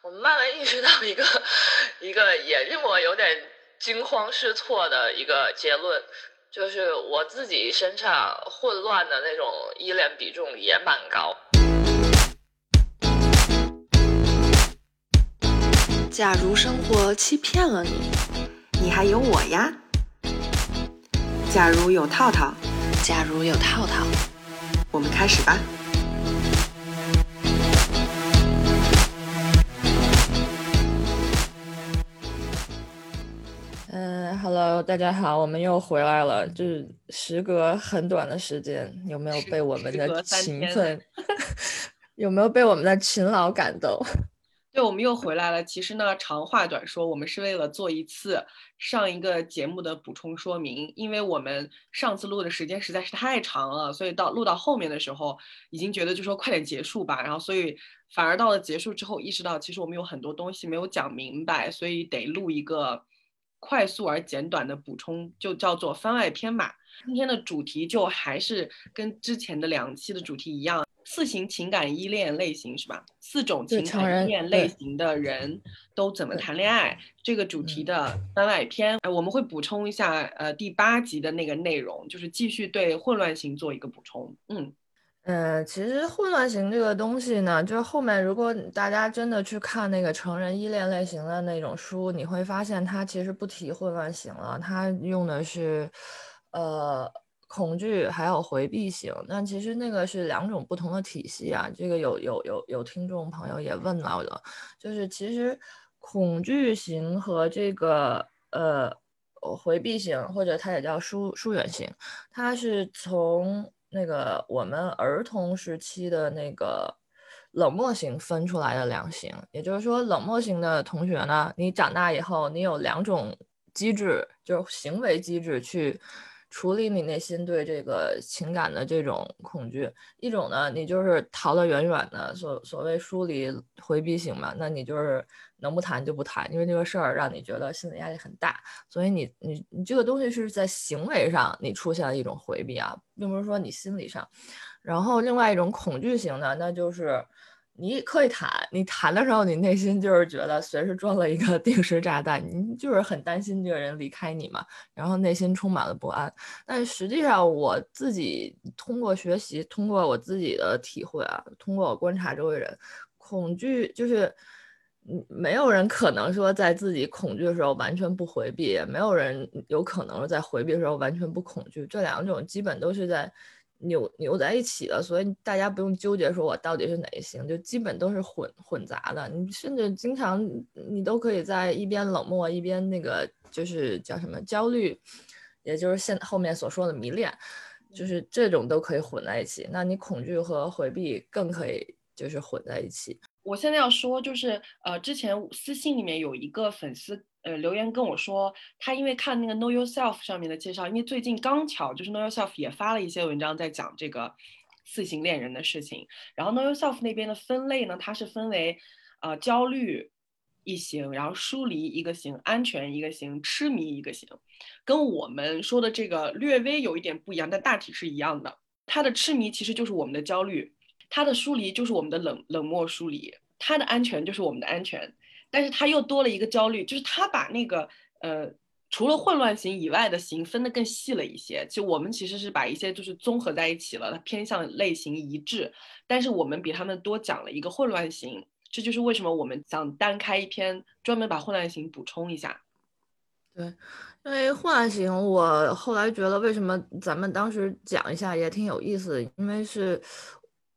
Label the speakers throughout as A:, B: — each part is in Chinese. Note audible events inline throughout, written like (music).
A: 我慢慢意识到一个一个也令我有点惊慌失措的一个结论，就是我自己身上混乱的那种依恋比重也蛮高。
B: 假如生活欺骗了你，你还有我呀。假如有套套，
C: 假如有套套，
B: 我们开始吧。
A: Hello，大家好，我们又回来了。就是时隔很短的时间，有没有被我们的勤奋，(laughs) 有没有被我们的勤劳感动？(laughs)
D: 对，我们又回来了。其实呢，长话短说，我们是为了做一次上一个节目的补充说明，因为我们上次录的时间实在是太长了，所以到录到后面的时候，已经觉得就说快点结束吧。然后，所以反而到了结束之后，意识到其实我们有很多东西没有讲明白，所以得录一个。快速而简短的补充就叫做番外篇嘛。今天的主题就还是跟之前的两期的主题一样，四型情感依恋类型是吧？四种情感依恋类型的人都怎么谈恋爱？这个主题的番外篇，我们会补充一下，呃，第八集的那个内容，就是继续对混乱型做一个补充，嗯。
A: 嗯，其实混乱型这个东西呢，就是后面如果大家真的去看那个成人依恋类型的那种书，你会发现它其实不提混乱型了，它用的是，呃，恐惧还有回避型。那其实那个是两种不同的体系啊。这个有有有有听众朋友也问到了，就是其实恐惧型和这个呃回避型，或者它也叫疏疏远型，它是从。那个我们儿童时期的那个冷漠型分出来的两型，也就是说，冷漠型的同学呢，你长大以后，你有两种机制，就是行为机制去处理你内心对这个情感的这种恐惧。一种呢，你就是逃得远远的，所所谓疏离回避型嘛，那你就是。能不谈就不谈，因为这个事儿让你觉得心理压力很大，所以你你你这个东西是在行为上你出现了一种回避啊，并不是说你心理上。然后另外一种恐惧型的，那就是你可以谈，你谈的时候你内心就是觉得随时装了一个 (laughs) 定时炸弹，你就是很担心这个人离开你嘛，然后内心充满了不安。但实际上我自己通过学习，通过我自己的体会啊，通过我观察周围人，恐惧就是。没有人可能说在自己恐惧的时候完全不回避，也没有人有可能在回避的时候完全不恐惧。这两种基本都是在扭扭在一起的，所以大家不用纠结说我到底是哪一型，就基本都是混混杂的。你甚至经常你都可以在一边冷漠一边那个就是叫什么焦虑，也就是现后面所说的迷恋，就是这种都可以混在一起。那你恐惧和回避更可以就是混在一起。
D: 我现在要说，就是呃，之前私信里面有一个粉丝呃留言跟我说，他因为看那个 Know Yourself 上面的介绍，因为最近刚巧就是 Know Yourself 也发了一些文章在讲这个四型恋人的事情，然后 Know Yourself 那边的分类呢，它是分为呃焦虑一型，然后疏离一个型，安全一个型，痴迷一个型，跟我们说的这个略微有一点不一样，但大体是一样的。他的痴迷其实就是我们的焦虑。他的疏离就是我们的冷冷漠疏离，他的安全就是我们的安全，但是他又多了一个焦虑，就是他把那个呃除了混乱型以外的型分得更细了一些。就我们其实是把一些就是综合在一起了，它偏向类型一致，但是我们比他们多讲了一个混乱型，这就是为什么我们想单开一篇专门把混乱型补充一下。
A: 对，因为混乱型，我后来觉得为什么咱们当时讲一下也挺有意思的，因为是。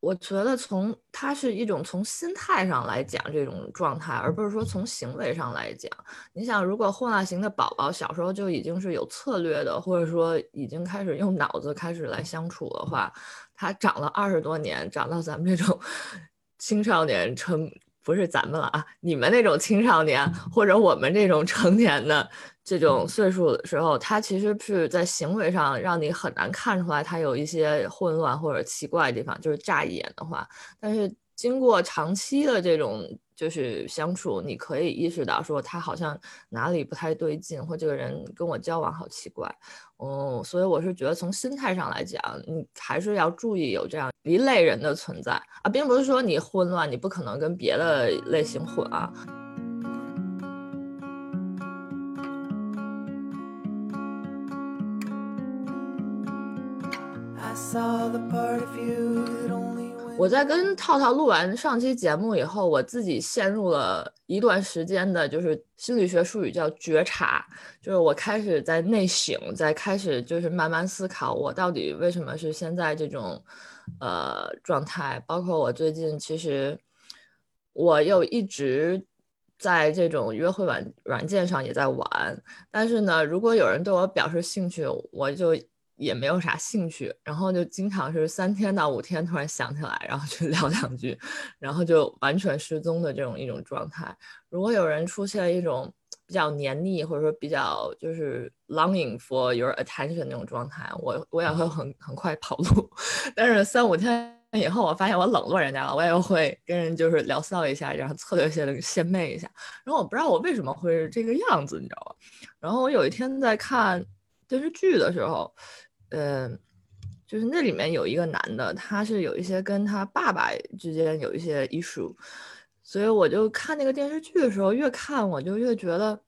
A: 我觉得从它是一种从心态上来讲这种状态，而不是说从行为上来讲。你想，如果混乱型的宝宝小时候就已经是有策略的，或者说已经开始用脑子开始来相处的话，他长了二十多年，长到咱们这种 (laughs) 青少年成不是咱们了啊，你们那种青少年或者我们这种成年的。这种岁数的时候，他其实是在行为上让你很难看出来他有一些混乱或者奇怪的地方，就是乍一眼的话。但是经过长期的这种就是相处，你可以意识到说他好像哪里不太对劲，或这个人跟我交往好奇怪，嗯，所以我是觉得从心态上来讲，你还是要注意有这样一类人的存在啊，并不是说你混乱，你不可能跟别的类型混啊。我在跟套套录完上期节目以后，我自己陷入了一段时间的，就是心理学术语叫觉察，就是我开始在内省，在开始就是慢慢思考，我到底为什么是现在这种呃状态。包括我最近其实我又一直在这种约会软软件上也在玩，但是呢，如果有人对我表示兴趣，我就。也没有啥兴趣，然后就经常是三天到五天突然想起来，然后去 (laughs) 聊两句，然后就完全失踪的这种一种状态。如果有人出现一种比较黏腻，或者说比较就是 longing for your attention 那种状态，我我也会很很快跑路。但是三五天以后，我发现我冷落人家了，我也会跟人就是聊骚一下，然后策略性的献媚一下。然后我不知道我为什么会是这个样子，你知道吧？然后我有一天在看电视剧的时候。嗯，就是那里面有一个男的，他是有一些跟他爸爸之间有一些 issue，所以我就看那个电视剧的时候，越看我就越觉得，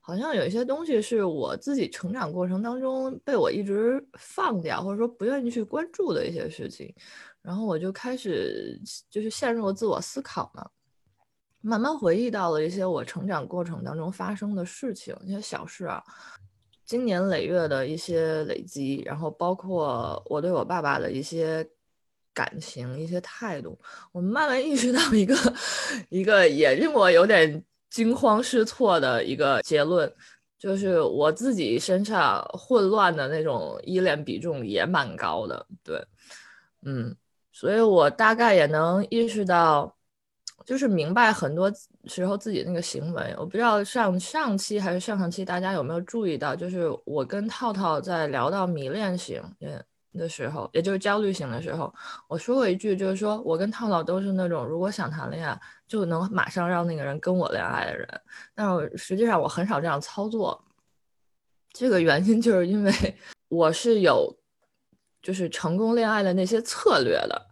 A: 好像有一些东西是我自己成长过程当中被我一直放掉，或者说不愿意去关注的一些事情，然后我就开始就是陷入了自我思考嘛，慢慢回忆到了一些我成长过程当中发生的事情，一些小事啊。经年累月的一些累积，然后包括我对我爸爸的一些感情、一些态度，我慢慢意识到一个一个也令我有点惊慌失措的一个结论，就是我自己身上混乱的那种依恋比重也蛮高的。对，嗯，所以我大概也能意识到。就是明白很多时候自己那个行为，我不知道上上期还是上上期大家有没有注意到，就是我跟套套在聊到迷恋型的时候，也就是焦虑型的时候，我说过一句，就是说我跟套套都是那种如果想谈恋爱就能马上让那个人跟我恋爱的人，但是实际上我很少这样操作。这个原因就是因为 (laughs) 我是有就是成功恋爱的那些策略的。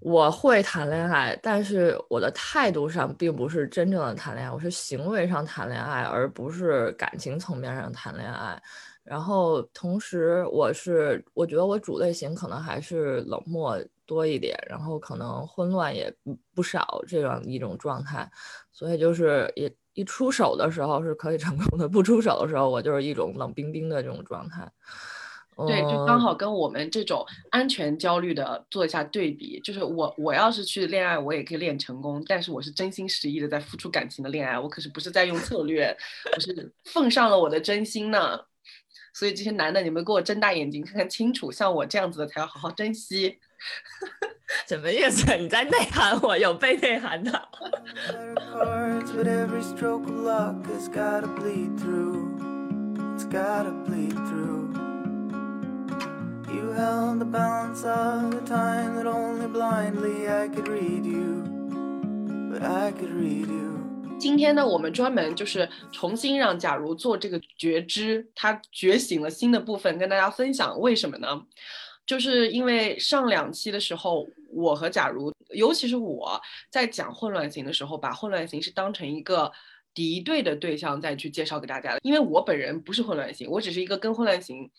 A: 我会谈恋爱，但是我的态度上并不是真正的谈恋爱，我是行为上谈恋爱，而不是感情层面上谈恋爱。然后同时，我是我觉得我主类型可能还是冷漠多一点，然后可能混乱也不少这样一种状态。所以就是一一出手的时候是可以成功的，不出手的时候我就是一种冷冰冰的这种状态。
D: 对，就刚好跟我们这种安全焦虑的做一下对比。就是我，我要是去恋爱，我也可以恋成功，但是我是真心实意的在付出感情的恋爱，我可是不是在用策略，我是奉上了我的真心呢。所以这些男的，你们给我睁大眼睛看看清楚，像我这样子的才要好好珍惜。(laughs)
A: 什么意思？你在内涵我？有被内涵 You。
D: held the balance of the time that only blindly I could read you, but I could read you. 今天呢，我们专门就是重新让假如做这个觉知，他觉醒了新的部分，跟大家分享。为什么呢？就是因为上两期的时候，我和假如，尤其是我在讲混乱型的时候，把混乱型是当成一个敌对的对象再去介绍给大家的。因为我本人不是混乱型，我只是一个跟混乱型。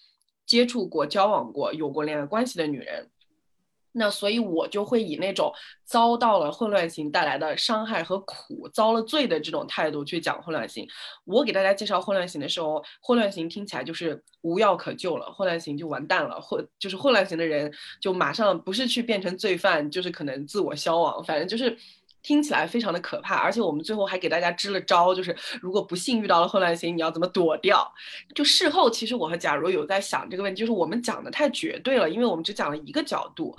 D: 接触过、交往过、有过恋爱关系的女人，那所以我就会以那种遭到了混乱型带来的伤害和苦、遭了罪的这种态度去讲混乱型。我给大家介绍混乱型的时候，混乱型听起来就是无药可救了，混乱型就完蛋了，混就是混乱型的人就马上不是去变成罪犯，就是可能自我消亡，反正就是。听起来非常的可怕，而且我们最后还给大家支了招，就是如果不幸遇到了混乱型，你要怎么躲掉？就事后，其实我和假如有在想这个问题，就是我们讲的太绝对了，因为我们只讲了一个角度。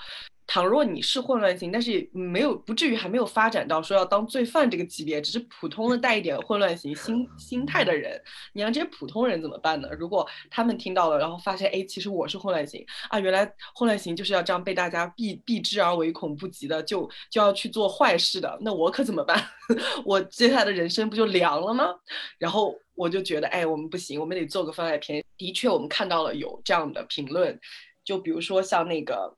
D: 倘若你是混乱型，但是没有不至于还没有发展到说要当罪犯这个级别，只是普通的带一点混乱型心心态的人，你让这些普通人怎么办呢？如果他们听到了，然后发现，哎，其实我是混乱型啊，原来混乱型就是要这样被大家避避之而唯恐不及的，就就要去做坏事的，那我可怎么办？(laughs) 我接下来的人生不就凉了吗？然后我就觉得，哎，我们不行，我们得做个番外篇。的确，我们看到了有这样的评论，就比如说像那个。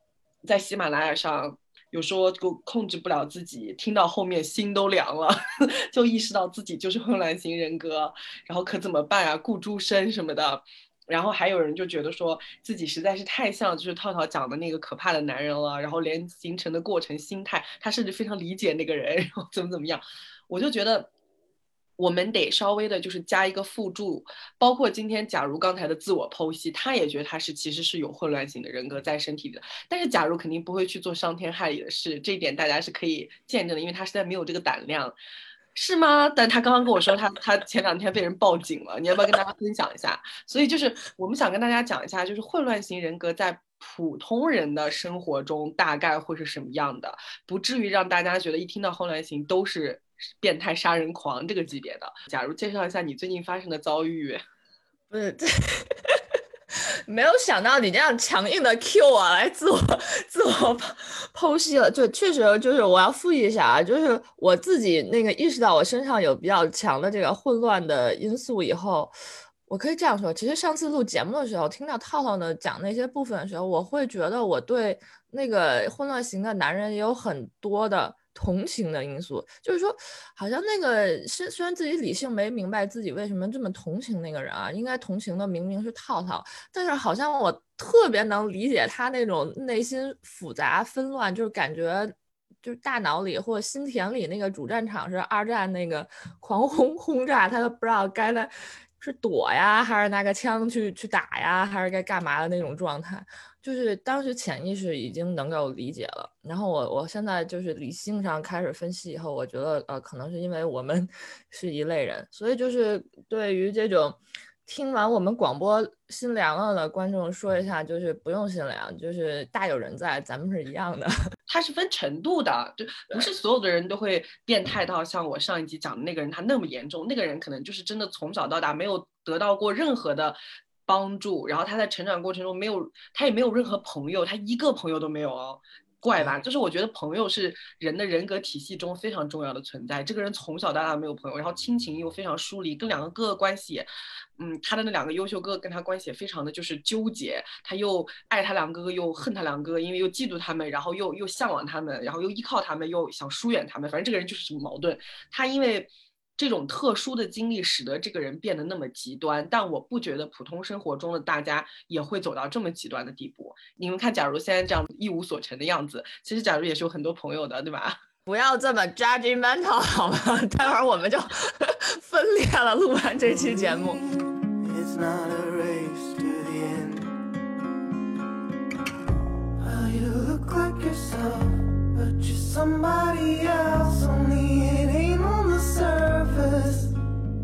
D: 在喜马拉雅上有说控控制不了自己，听到后面心都凉了，(laughs) 就意识到自己就是混乱型人格，然后可怎么办啊？顾诸生什么的，然后还有人就觉得说自己实在是太像就是套套讲的那个可怕的男人了，然后连形成的过程、心态，他甚至非常理解那个人，然后怎么怎么样，我就觉得。我们得稍微的，就是加一个附注，包括今天，假如刚才的自我剖析，他也觉得他是其实是有混乱型的人格在身体里的，但是假如肯定不会去做伤天害理的事，这一点大家是可以见证的，因为他实在没有这个胆量，是吗？但他刚刚跟我说他他前两天被人报警了，你要不要跟大家分享一下？所以就是我们想跟大家讲一下，就是混乱型人格在普通人的生活中大概会是什么样的，不至于让大家觉得一听到混乱型都是。变态杀人狂这个级别的，假如介绍一下你最近发生的遭遇，
A: 不是，(laughs) 没有想到你这样强硬的 Q 我来自我自我剖析了，就确实就是我要复议一下啊，就是我自己那个意识到我身上有比较强的这个混乱的因素以后，我可以这样说，其实上次录节目的时候，听到套套呢讲那些部分的时候，我会觉得我对那个混乱型的男人也有很多的。同情的因素，就是说，好像那个虽虽然自己理性没明白自己为什么这么同情那个人啊，应该同情的明明是套套，但是好像我特别能理解他那种内心复杂纷乱，就是感觉就是大脑里或心田里那个主战场是二战那个 (laughs) 狂轰轰炸，他都不知道该在是躲呀，还是拿个枪去去打呀，还是该干嘛的那种状态。就是当时潜意识已经能够理解了，然后我我现在就是理性上开始分析以后，我觉得呃可能是因为我们 (laughs) 是一类人，所以就是对于这种听完我们广播心凉了的观众说一下，就是不用心凉，就是大有人在，咱们是一样的。(laughs)
D: 它是分程度的，就不是所有的人都会变态到像我上一集讲的那个人他那么严重，那个人可能就是真的从小到大没有得到过任何的。帮助，然后他在成长过程中没有，他也没有任何朋友，他一个朋友都没有哦，怪吧？就是我觉得朋友是人的人格体系中非常重要的存在。这个人从小到大没有朋友，然后亲情又非常疏离，跟两个哥哥关系，嗯，他的那两个优秀哥哥跟他关系也非常的就是纠结，他又爱他两个哥哥，又恨他两个哥哥，因为又嫉妒他们，然后又又向往他们，然后又依靠他们，又想疏远他们，反正这个人就是什么矛盾。他因为。这种特殊的经历使得这个人变得那么极端，但我不觉得普通生活中的大家也会走到这么极端的地步。你们看，假如现在这样一无所成的样子，其实假如也是有很多朋友的，对吧？
A: 不要这么 judgmental 好吗？(laughs) 待会儿我们就 (laughs) 分裂了。录完这期节目。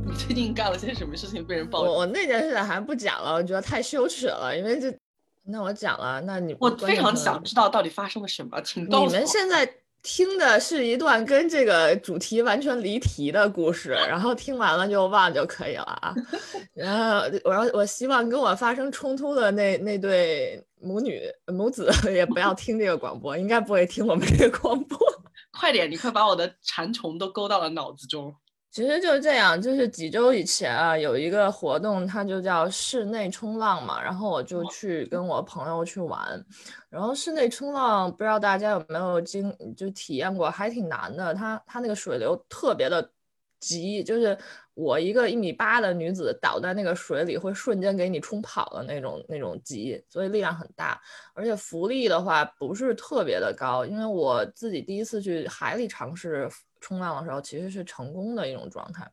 D: 你最近干了些什么事情被人爆？
A: 我我那件事还不讲了，我觉得太羞耻了，因为这……那我讲了，那你
D: 我非常想知道到底发生了什么，请。
A: 你们现在听的是一段跟这个主题完全离题的故事，然后听完了就忘就可以了啊。(laughs) 然后我要我希望跟我发生冲突的那那对母女母子也不要听这个广播，应该不会听我们这个广播。(laughs)
D: 快点，你快把我的馋虫都勾到了脑子中。
A: 其实就是这样，就是几周以前啊，有一个活动，它就叫室内冲浪嘛，然后我就去跟我朋友去玩。然后室内冲浪，不知道大家有没有经就体验过，还挺难的。它它那个水流特别的急，就是我一个一米八的女子倒在那个水里，会瞬间给你冲跑的那种那种急，所以力量很大。而且浮力的话不是特别的高，因为我自己第一次去海里尝试。冲浪的时候其实是成功的一种状态，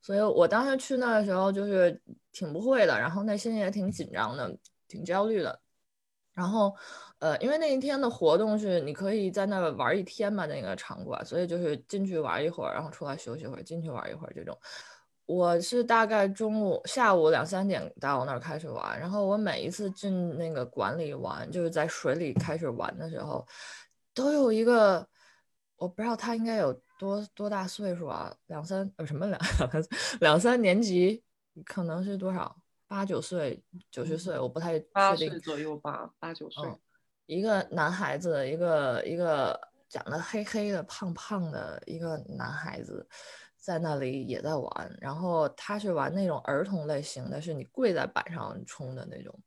A: 所以我当时去那的时候就是挺不会的，然后内心也挺紧张的，挺焦虑的。然后，呃，因为那一天的活动是你可以在那玩一天嘛，那个场馆，所以就是进去玩一会儿，然后出来休息会儿，进去玩一会儿这种。我是大概中午、下午两三点到那儿开始玩，然后我每一次进那个馆里玩，就是在水里开始玩的时候。都有一个，我不知道他应该有多多大岁数啊，两三呃什么两两三年级，可能是多少八九岁九十岁，我不太
D: 八
A: 确定。
D: 岁左右吧，八九岁。
A: 嗯，一个男孩子，一个一个长得黑黑的、胖胖的一个男孩子，在那里也在玩。然后他是玩那种儿童类型的，是你跪在板上冲的那种。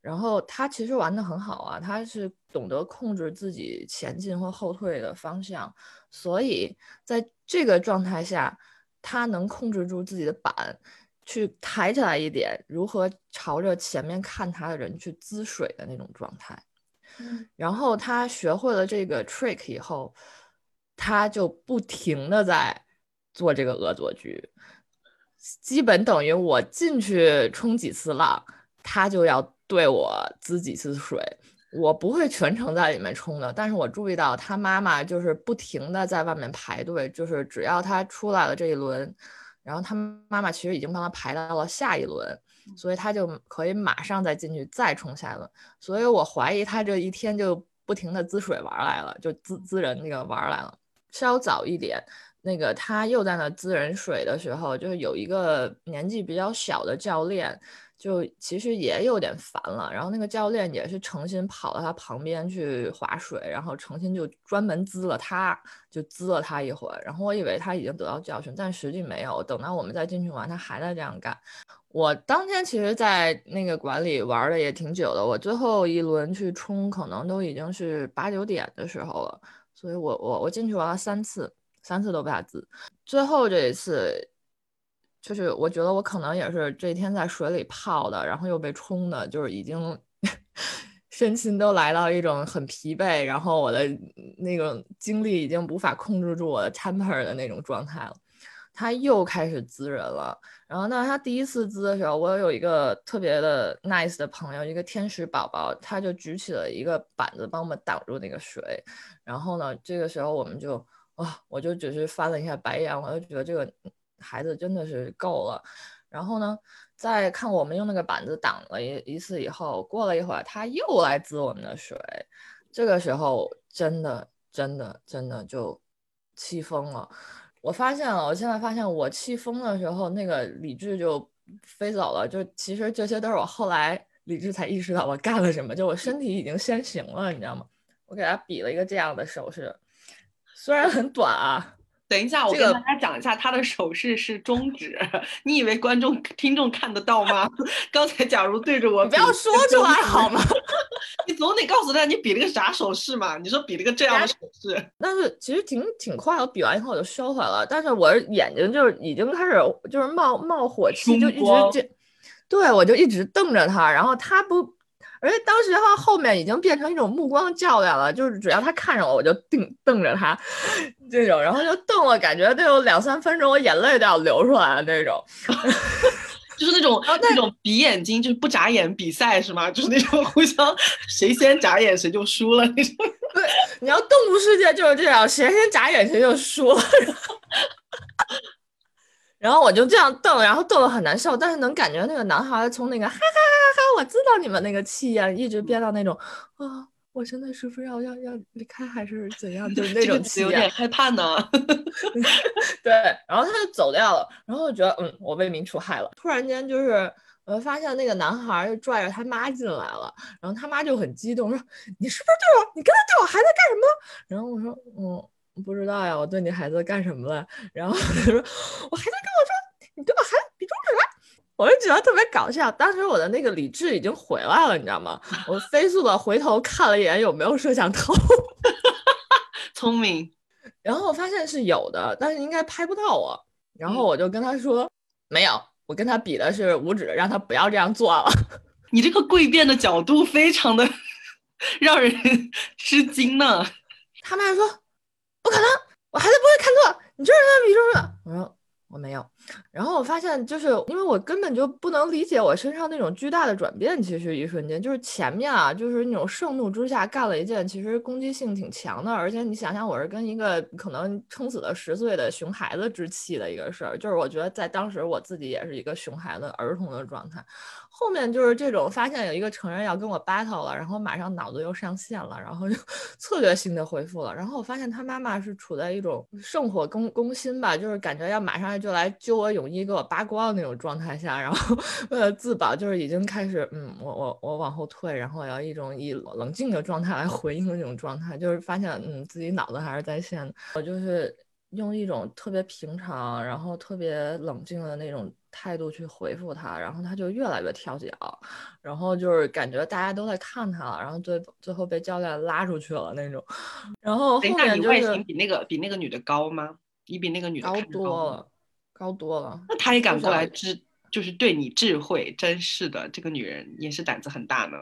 A: 然后他其实玩的很好啊，他是懂得控制自己前进或后退的方向，所以在这个状态下，他能控制住自己的板，去抬起来一点，如何朝着前面看他的人去滋水的那种状态。然后他学会了这个 trick 以后，他就不停的在做这个恶作剧，基本等于我进去冲几次浪，他就要对我滋几次水。我不会全程在里面冲的，但是我注意到他妈妈就是不停的在外面排队，就是只要他出来了这一轮，然后他妈妈其实已经帮他排到了下一轮，所以他就可以马上再进去再冲下一轮。所以我怀疑他这一天就不停的滋水玩来了，就滋滋人那个玩来了。稍早一点，那个他又在那滋人水的时候，就是有一个年纪比较小的教练。就其实也有点烦了，然后那个教练也是诚心跑到他旁边去划水，然后诚心就专门滋了他，就滋了他一会儿。然后我以为他已经得到教训，但实际没有。等到我们再进去玩，他还在这样干。我当天其实，在那个馆里玩的也挺久的，我最后一轮去冲，可能都已经是八九点的时候了。所以我我我进去玩了三次，三次都被他滋。最后这一次。就是我觉得我可能也是这一天在水里泡的，然后又被冲的，就是已经 (laughs) 身心都来到一种很疲惫，然后我的那种精力已经无法控制住我的 temper 的那种状态了。他又开始滋人了，然后那他第一次滋的时候，我有一个特别的 nice 的朋友，一个天使宝宝，他就举起了一个板子帮我们挡住那个水，然后呢，这个时候我们就啊，我就只是翻了一下白眼，我就觉得这个。孩子真的是够了，然后呢，在看我们用那个板子挡了一一次以后，过了一会儿他又来滋我们的水，这个时候真的真的真的就气疯了。我发现了，我现在发现我气疯的时候，那个理智就飞走了。就其实这些都是我后来理智才意识到我干了什么，就我身体已经先行了，你知道吗？我给他比了一个这样的手势，虽然很短啊。
D: 等一下，我跟大家讲一下，他的手势是中指。(laughs) 你以为观众、听众看得到吗？刚才假如对着我，
A: 不要说出来好吗？(laughs)
D: 你总得告诉他你比了个啥手势嘛？你说比了个这样的手势，
A: 但是其实挺挺快，我比完以后我就收回了。但是我眼睛就是已经开始就是冒冒火气，就一直这，对我就一直瞪着他，然后他不。而且当时他后面已经变成一种目光较量了，就是只要他看着我，我就瞪瞪着他，这种，然后就瞪了，感觉得有两三分钟，我眼泪都要流出来了那种，(laughs)
D: 就是那种那种比眼睛就是不眨眼比赛是吗？就是那种互相谁先眨眼谁就输了那种。(laughs)
A: 对，你要动物世界就是这样，谁先眨眼谁就输了。(laughs) 然后我就这样瞪，然后瞪得很难受，但是能感觉那个男孩从那个哈哈哈哈哈，我知道你们那个气焰一直憋到那种啊，我现在是不是要要要离开还是怎样，就是那种气
D: 焰，有点害怕呢。(laughs)
A: 对，然后他就走掉了，然后我觉得嗯，我为民除害了。突然间就是我发现那个男孩就拽着他妈进来了，然后他妈就很激动说：“你是不是对我？你刚才对我孩子干什么？”然后我说：“嗯。”不知道呀，我对你孩子干什么了？然后他说，我孩子跟我说，你对我孩子比中指，我就觉得特别搞笑。当时我的那个理智已经回来了，你知道吗？我飞速的回头看了一眼有没有摄像头，(laughs)
D: 聪明。
A: 然后我发现是有的，但是应该拍不到我。然后我就跟他说，没有，我跟他比的是五指，让他不要这样做了。
D: 你这个跪便的角度非常的 (laughs) 让人 (laughs) 吃惊呢。
A: 他们还说。不可能，我孩子不会看错，你就是他比中指。我说，我没有。然后我发现，就是因为我根本就不能理解我身上那种巨大的转变。其实一瞬间，就是前面啊，就是那种盛怒之下干了一件其实攻击性挺强的，而且你想想，我是跟一个可能撑死了十岁的熊孩子置气的一个事儿，就是我觉得在当时我自己也是一个熊孩子、儿童的状态。后面就是这种发现有一个成人要跟我 battle 了，然后马上脑子又上线了，然后就 (laughs) 策略性的回复了。然后我发现他妈妈是处在一种圣火攻攻心吧，就是感觉要马上就来揪我泳衣给我扒光的那种状态下，然后为了自保，就是已经开始嗯，我我我往后退，然后要一种以冷静的状态来回应的那种状态，就是发现嗯自己脑子还是在线的。我就是用一种特别平常，然后特别冷静的那种。态度去回复他，然后他就越来越跳脚，然后就是感觉大家都在看他了，然后最最后被教练拉出去了那种。然后后面就
D: 是比那个比那个女的高吗？你比那个女的
A: 高多了，高多了。
D: 那他也敢过来智，就是对你智慧真是的，这个女人也是胆子很大呢。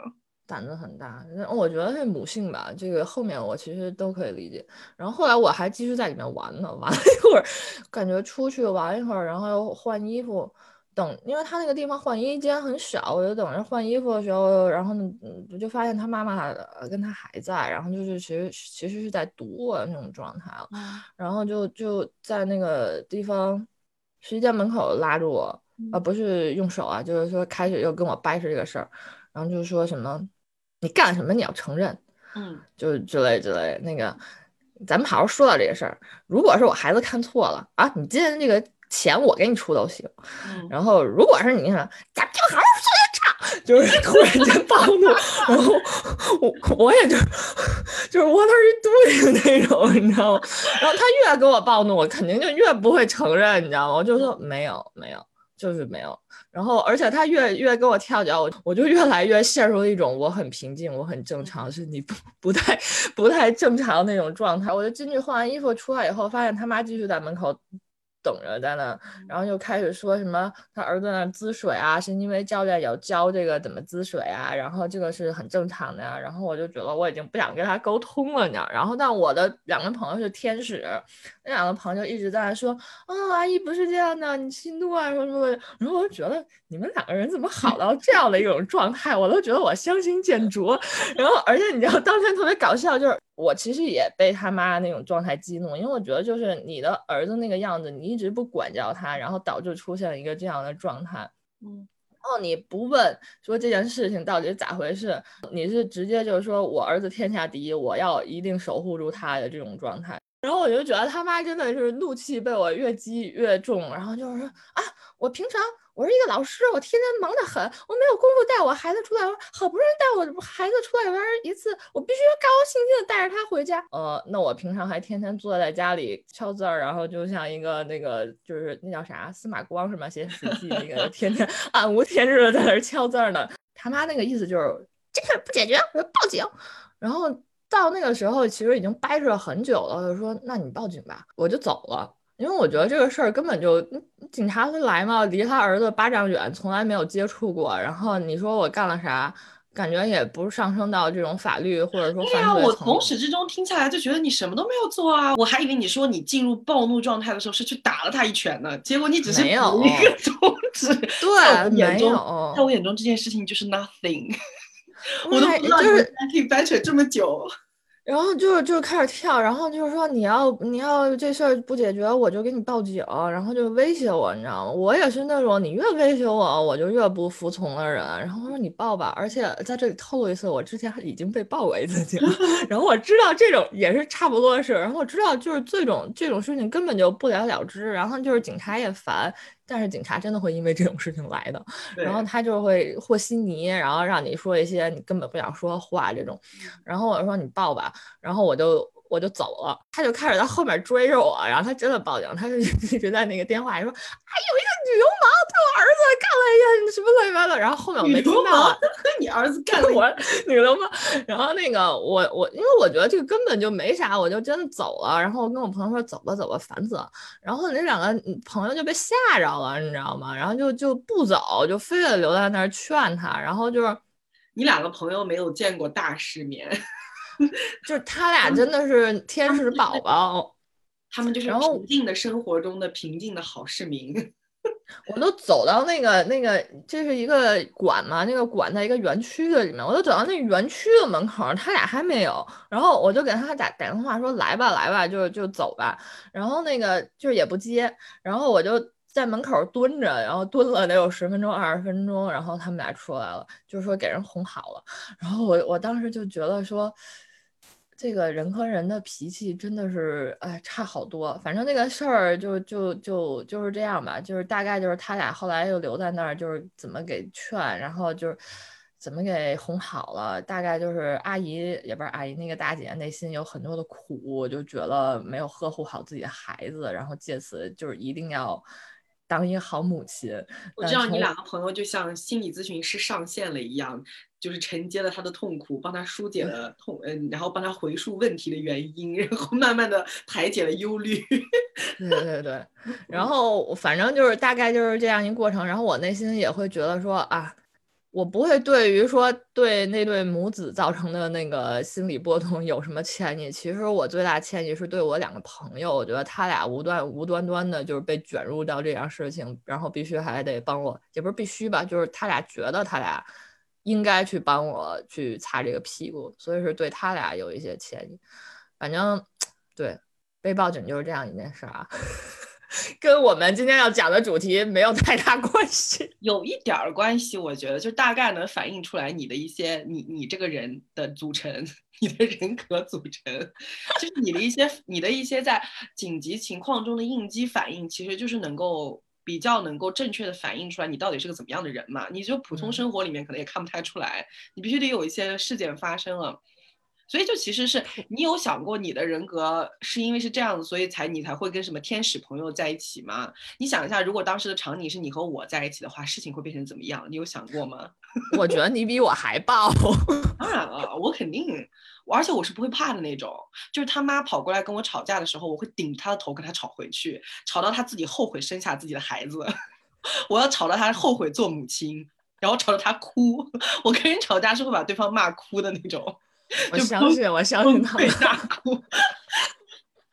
A: 胆子很大，我觉得是母性吧。这个后面我其实都可以理解。然后后来我还继续在里面玩呢，玩了一会儿，感觉出去玩一会儿，然后又换衣服，等，因为他那个地方换衣间很小，我就等着换衣服的时候，然后呢，就发现他妈妈跟他还在，然后就是其实其实是在堵我那种状态了。然后就就在那个地方洗衣间门口拉住我，啊，不是用手啊，就是说开始又跟我掰扯这个事儿，然后就说什么。你干什么？你要承认，
D: 嗯，
A: 就之类之类。那个，咱们好好说到这个事儿。如果是我孩子看错了啊，你今天这个钱我给你出都行。然后，如果是你，咱们就好好说唱，就是突然间暴怒，然后我我也就就是 What are you doing 那种，你知道吗？然后他越给我暴怒，我肯定就越不会承认，你知道吗？我就说没有，没有。就是没有，然后而且他越越跟我跳脚，我我就越来越陷入一种我很平静，我很正常，是你不不太不太正常那种状态。我就进去换完衣服出来以后，发现他妈继续在门口。等着在那，然后就开始说什么他儿子那滋水啊，是因为教练有教这个怎么滋水啊，然后这个是很正常的呀。然后我就觉得我已经不想跟他沟通了，你知道。然后但我的两个朋友是天使，那两个朋友一直在那说啊，阿姨不是这样的，你心怒啊什么什么的。然后我就觉得你们两个人怎么好到这样的一种状态，我都觉得我相形见拙。(laughs) 然后而且你知道当天特别搞笑，就是。我其实也被他妈那种状态激怒，因为我觉得就是你的儿子那个样子，你一直不管教他，然后导致出现了一个这样的状态，
D: 嗯，
A: 然后你不问说这件事情到底是咋回事，你是直接就是说我儿子天下第一，我要一定守护住他的这种状态，然后我就觉得他妈真的是怒气被我越积越重，然后就是说啊，我平常。我是一个老师，我天天忙得很，我没有功夫带我孩子出来玩。好不容易带我孩子出来玩一次，我必须高高兴兴的带着他回家。呃，那我平常还天天坐在家里敲字儿，然后就像一个那个就是那叫啥司马光是吗？写史记那个天天 (laughs) 暗无天日的在那敲字儿呢。他妈那个意思就是这事不解决，我要报警。然后到那个时候，其实已经掰扯了很久了，就说那你报警吧，我就走了。因为我觉得这个事儿根本就警察会来嘛，离他儿子八丈远，从来没有接触过。然后你说我干了啥，感觉也不是上升到这种法律或者说。对
D: 啊，我从始至终听下来就觉得你什么都没有做啊！我还以为你说你进入暴怒状态的时候是去打了他一拳呢，结果你只是
A: 没有
D: 一个中指。
A: 对，
D: 没
A: 有。
D: 在我眼中这件事情就是 nothing，(laughs) 我都不知道你可以掰扯这么久。
A: 然后就就开始跳，然后就是说你要你要这事儿不解决，我就给你报警，然后就威胁我，你知道吗？我也是那种你越威胁我，我就越不服从的人。然后我说你报吧，而且在这里透露一次，我之前已经被报过一次警，(laughs) 然后我知道这种也是差不多的事，然后我知道就是这种这种事情根本就不了了之，然后就是警察也烦。但是警察真的会因为这种事情来的，然后他就会和稀泥，然后让你说一些你根本不想说的话这种，然后我说你报吧，然后我就。我就走了，他就开始在后面追着我，然后他真的报警，他就 (laughs) 一直在那个电话里说，啊，有一个女流氓对我儿子干了一件什么乱七八糟，然后后面我没听到，
D: 跟 (laughs) 你儿子干了
A: 我女流氓，然后那个我我因为我觉得这个根本就没啥，我就真的走了，然后我跟我朋友说走吧走吧，烦死了，然后那两个朋友就被吓着了，你知道吗？然后就就不走，就非得留在那儿劝他，然后就是
D: 你两个朋友没有见过大世面。
A: 就是他俩真的是天使宝宝，
D: 他们就是平静的生活中的平静的好市民。(laughs)
A: 我都走到那个那个，这是一个馆嘛，那个馆在一个园区的里面，我都走到那园区的门口，他俩还没有，然后我就给他打打电话说来吧来吧，就就走吧，然后那个就是也不接，然后我就在门口蹲着，然后蹲了得有十分钟二十分钟，然后他们俩出来了，就是说给人哄好了，然后我我当时就觉得说。这个人和人的脾气真的是，哎，差好多。反正那个事儿就就就就是这样吧，就是大概就是他俩后来又留在那儿，就是怎么给劝，然后就是怎么给哄好了。大概就是阿姨也不是阿姨，那个大姐内心有很多的苦，就觉得没有呵护好自己的孩子，然后借此就是一定要当一个好母亲。
D: 我知道你两个朋友就像心理咨询师上线了一样。就是承接了他的痛苦，帮他疏解了痛，嗯，然后帮他回溯问题的原因，然后慢慢的排解了忧虑。(laughs)
A: 对对对，然后反正就是大概就是这样一个过程。然后我内心也会觉得说啊，我不会对于说对那对母子造成的那个心理波动有什么歉意。其实我最大歉意是对我两个朋友，我觉得他俩无端无端端的就是被卷入到这样事情，然后必须还得帮我，也不是必须吧，就是他俩觉得他俩。应该去帮我去擦这个屁股，所以是对他俩有一些歉意。反正对被报警就是这样一件事啊，(laughs) 跟我们今天要讲的主题没有太大关系。
D: 有一点儿关系，我觉得就大概能反映出来你的一些你你这个人的组成，你的人格组成，就是你的一些你的一些在紧急情况中的应激反应，其实就是能够。比较能够正确的反映出来你到底是个怎么样的人嘛？你就普通生活里面可能也看不太出来，你必须得有一些事件发生了，所以就其实是你有想过你的人格是因为是这样子，所以才你才会跟什么天使朋友在一起吗？你想一下，如果当时的场景是你和我在一起的话，事情会变成怎么样？你有想过吗？(laughs)
A: 我觉得你比我还暴。
D: 当然了，我肯定。而且我是不会怕的那种，就是他妈跑过来跟我吵架的时候，我会顶着他的头跟他吵回去，吵到他自己后悔生下自己的孩子，(laughs) 我要吵到他后悔做母亲，然后吵到他哭。(laughs) 我跟人吵架是会把对方骂哭的那种，(laughs)
A: 我相信，我相信他
D: 会大 (laughs) 哭。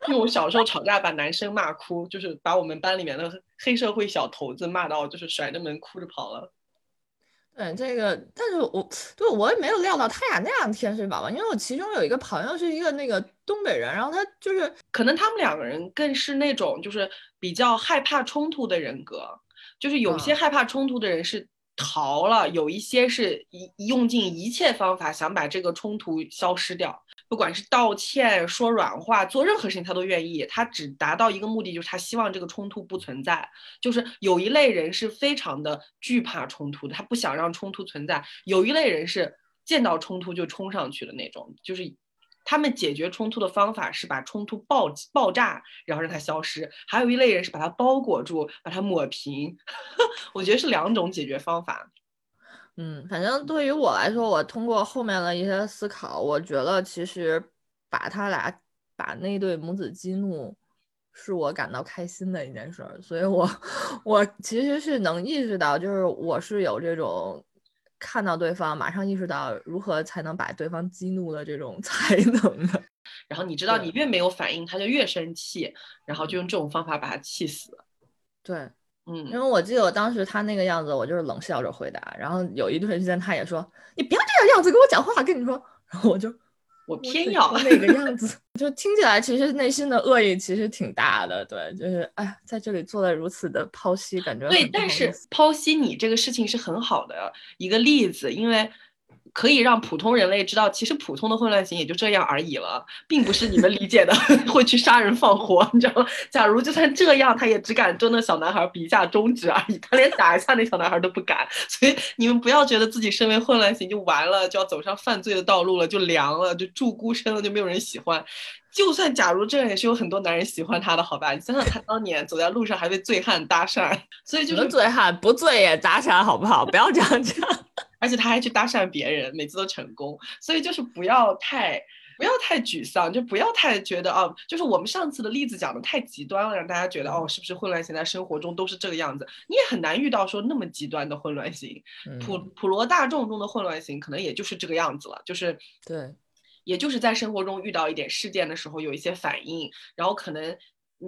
D: 因为我小时候吵架把男生骂哭，就是把我们班里面的黑社会小头子骂到就是甩着门哭着跑了。(laughs)
A: 对这个，但是我对我也没有料到他俩那样天水宝宝，因为我其中有一个朋友是一个那个东北人，然后他就是
D: 可能他们两个人更是那种就是比较害怕冲突的人格，就是有些害怕冲突的人是逃了，有一些是一用尽一切方法想把这个冲突消失掉。不管是道歉、说软话、做任何事情，他都愿意。他只达到一个目的，就是他希望这个冲突不存在。就是有一类人是非常的惧怕冲突的，他不想让冲突存在；有一类人是见到冲突就冲上去的那种，就是他们解决冲突的方法是把冲突爆爆炸，然后让它消失。还有一类人是把它包裹住，把它抹平。(laughs) 我觉得是两种解决方法。
A: 嗯，反正对于我来说，我通过后面的一些思考，我觉得其实把他俩把那对母子激怒，是我感到开心的一件事。所以，(laughs) 我我其实是能意识到，就是我是有这种看到对方马上意识到如何才能把对方激怒的这种 (laughs) 才能的。
D: 然后你知道，你越没有反应，他就越生气，然后就用这种方法把他气死。
A: 对。
D: 嗯，
A: 因为我记得我当时他那个样子，我就是冷笑着回答。然后有一段时间，他也说：“你不要这个样子跟我讲话。”跟你说，然后我就
D: 我偏要
A: 那个样子，(laughs) 就听起来其实内心的恶意其实挺大的。对，就是哎，在这里做了如此的剖析，感觉
D: 对。但是剖析你这个事情是很好的一个例子，因为。可以让普通人类知道，其实普通的混乱型也就这样而已了，并不是你们理解的 (laughs) 会去杀人放火，你知道吗？假如就算这样，他也只敢跟那小男孩比一下中指而已，他连打一下那小男孩都不敢。所以你们不要觉得自己身为混乱型就完了，就要走上犯罪的道路了，就凉了，就住孤身了，就没有人喜欢。就算假如这样，也是有很多男人喜欢他的，好吧？你想想他当年走在路上还被醉汉搭讪，所以就是
A: 醉汉不醉也搭讪，好不好？不要这样讲。
D: 而且他还去搭讪别人，每次都成功，所以就是不要太不要太沮丧，就不要太觉得哦，就是我们上次的例子讲的太极端了，让大家觉得哦，是不是混乱型在生活中都是这个样子？你也很难遇到说那么极端的混乱型，普。普罗大众中的混乱型可能也就是这个样子了，就是
A: 对，
D: 也就是在生活中遇到一点事件的时候有一些反应，然后可能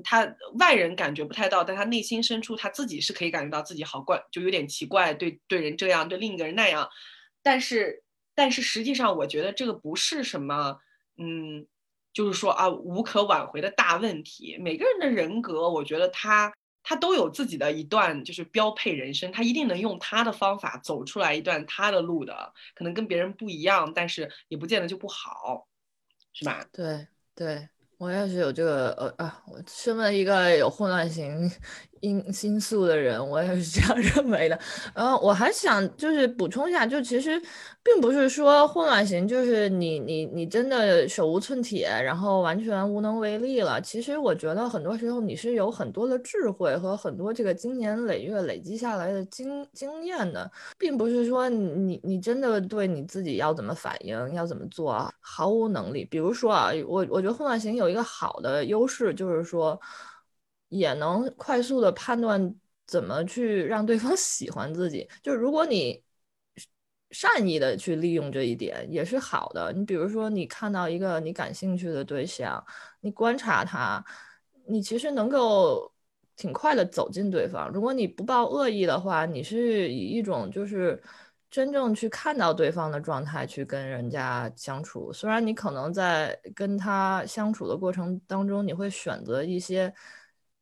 D: 他外人感觉不太到，但他内心深处他自己是可以感觉到自己好怪，就有点奇怪，对对人这样，对另一个人那样。但是但是实际上，我觉得这个不是什么，嗯，就是说啊无可挽回的大问题。每个人的人格，我觉得他。他都有自己的一段就是标配人生，他一定能用他的方法走出来一段他的路的，可能跟别人不一样，但是也不见得就不好，是吧？
A: 对对。我也是有这个呃啊，我身为一个有混乱型因心素的人，我也是这样 (laughs) 认为的。然后我还想就是补充一下，就其实并不是说混乱型就是你你你真的手无寸铁，然后完全无能为力了。其实我觉得很多时候你是有很多的智慧和很多这个经年累月累积下来的经经验的，并不是说你你真的对你自己要怎么反应要怎么做毫无能力。比如说啊，我我觉得混乱型。有一个好的优势，就是说，也能快速的判断怎么去让对方 (laughs) 喜欢自己。就是如果你善意的去利用这一点，也是好的。你比如说，你看到一个你感兴趣的对象，你观察他，你其实能够挺快的走进对方。如果你不抱恶意的话，你是以一种就是。真正去看到对方的状态，去跟人家相处。虽然你可能在跟他相处的过程当中，你会选择一些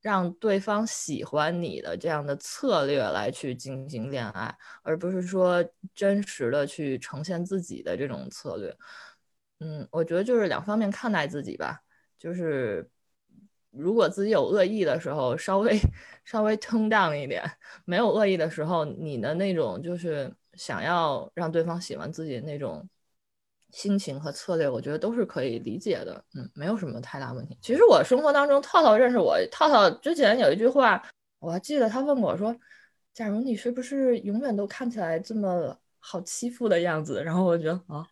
A: 让对方喜欢你的这样的策略来去进行恋爱，而不是说真实的去呈现自己的这种策略。嗯，我觉得就是两方面看待自己吧。就是如果自己有恶意的时候，稍微稍微 tone down 一点；没有恶意的时候，你的那种就是。想要让对方喜欢自己的那种心情和策略，我觉得都是可以理解的，嗯，没有什么太大问题。其实我生活当中，套套认识我，套套之前有一句话，我还记得他问我说：“假如你是不是永远都看起来这么？”好欺负的样子，然后我觉得啊，